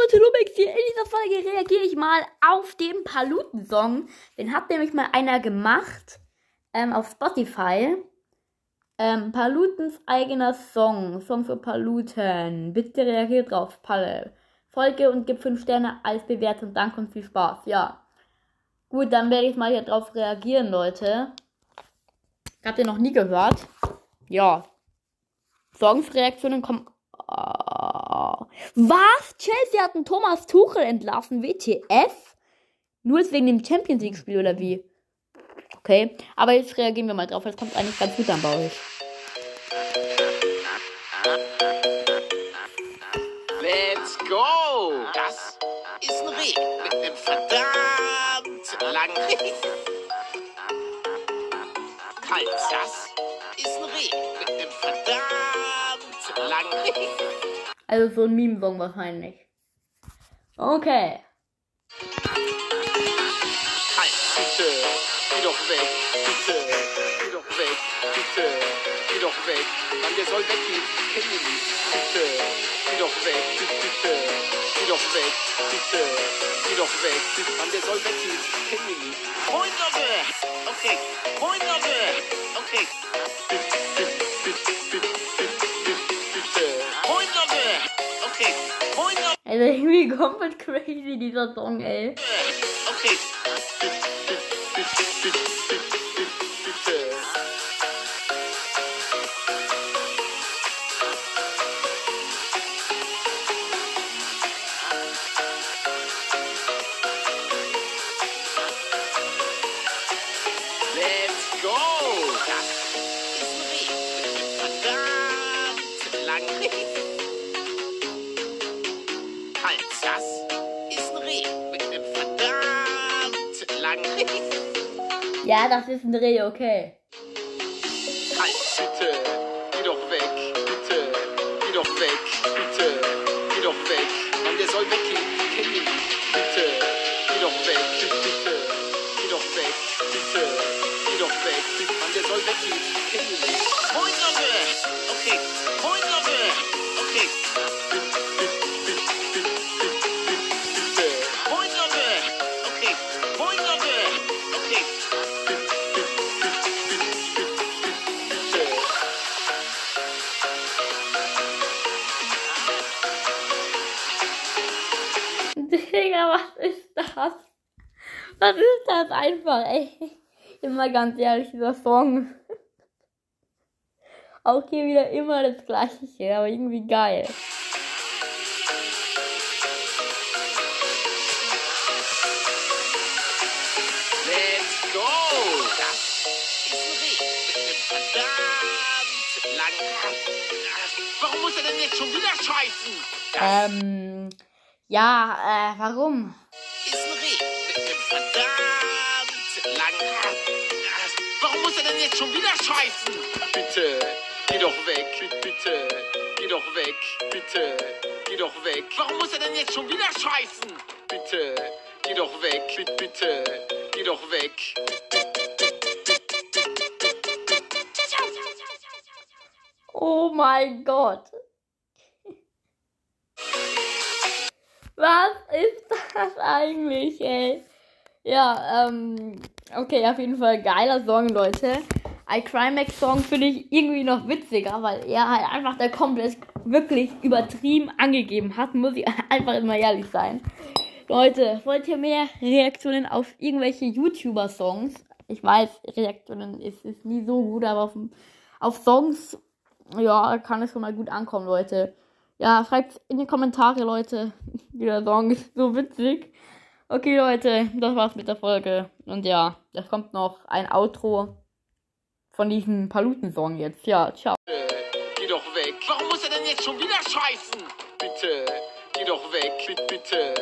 Leute, Lumix hier. In dieser Folge reagiere ich mal auf den Paluten-Song. Den hat nämlich mal einer gemacht ähm, auf Spotify. Ähm, Palutens eigener Song. Song für Paluten. Bitte reagiert drauf, Palle. Folge und gib 5 Sterne als Bewertung. Danke und viel Spaß. Ja. Gut, dann werde ich mal hier drauf reagieren, Leute. Habt ihr noch nie gehört? Ja. Songreaktionen kommen was? Chelsea hat einen Thomas Tuchel entlassen. WTF? Nur wegen dem Champions League Spiel oder wie? Okay, aber jetzt reagieren wir mal drauf. Das kommt eigentlich ganz gut an bei euch. Let's go! Das ist ein Reh mit einem verdammt langen Halt, das ist ein Reh mit einem verdammt langen Also so ein Meme-Song wahrscheinlich. Okay. Bitte, geh doch weg, bitte, geh doch weg, bitte, geh doch weg. Mann, der soll weggehen, ich kenn ihn nicht. Bitte, geh doch weg, bitte, geh doch weg, bitte, geh doch weg. Mann, der soll weggehen, ich ihn nicht. Okay! Okay. Also irgendwie komplett crazy dieser Song, ey. Okay. Let's go! Das ist lang. Ja, das ist ein Reh, okay. Halt, bitte, geh doch weg, bitte, geh doch weg, bitte, geh doch weg. Mann, der soll weggehen, ich kenn ihn. Bitte, geh doch weg, bitte, geh doch weg, bitte, geh doch weg. Mann, der soll weggehen, ich kenn ihn nicht. Moin, Leute! Okay, moin, Leute! Okay. Digga, was ist das? Was ist das einfach, ey? Immer ganz ehrlich, dieser Song. Auch hier wieder immer das gleiche, aber irgendwie geil. Let's go! Das ist ein Reh mit einem verdammt langen Warum muss er denn jetzt schon wieder scheißen? Das Ähm, ja, äh, warum? ist ein Reh mit einem verdammt langen Warum muss er denn jetzt schon wieder scheißen? Bitte, geh doch weg, bitte, geh doch weg, bitte, geh doch weg. Warum muss er denn jetzt schon wieder scheißen? Bitte, geh doch weg, bitte, geh doch weg. Oh mein Gott. Was ist das eigentlich, ey? Ja, ähm, okay, auf jeden Fall geiler Song, Leute. iCrimex Song finde ich irgendwie noch witziger, weil er halt einfach der komplett wirklich übertrieben angegeben hat, muss ich einfach immer ehrlich sein. Leute, wollt ihr mehr Reaktionen auf irgendwelche YouTuber-Songs? Ich weiß, Reaktionen ist, ist nie so gut, aber auf, auf Songs, ja, kann es schon mal gut ankommen, Leute. Ja, schreibt in die Kommentare, Leute. Der Song ist so witzig. Okay, Leute, das war's mit der Folge. Und ja, da kommt noch ein Outro von diesem Paluten-Song jetzt. Ja, ciao. Bitte, geh doch weg. Warum muss er denn jetzt schon wieder scheißen? Bitte, geh doch weg, bitte.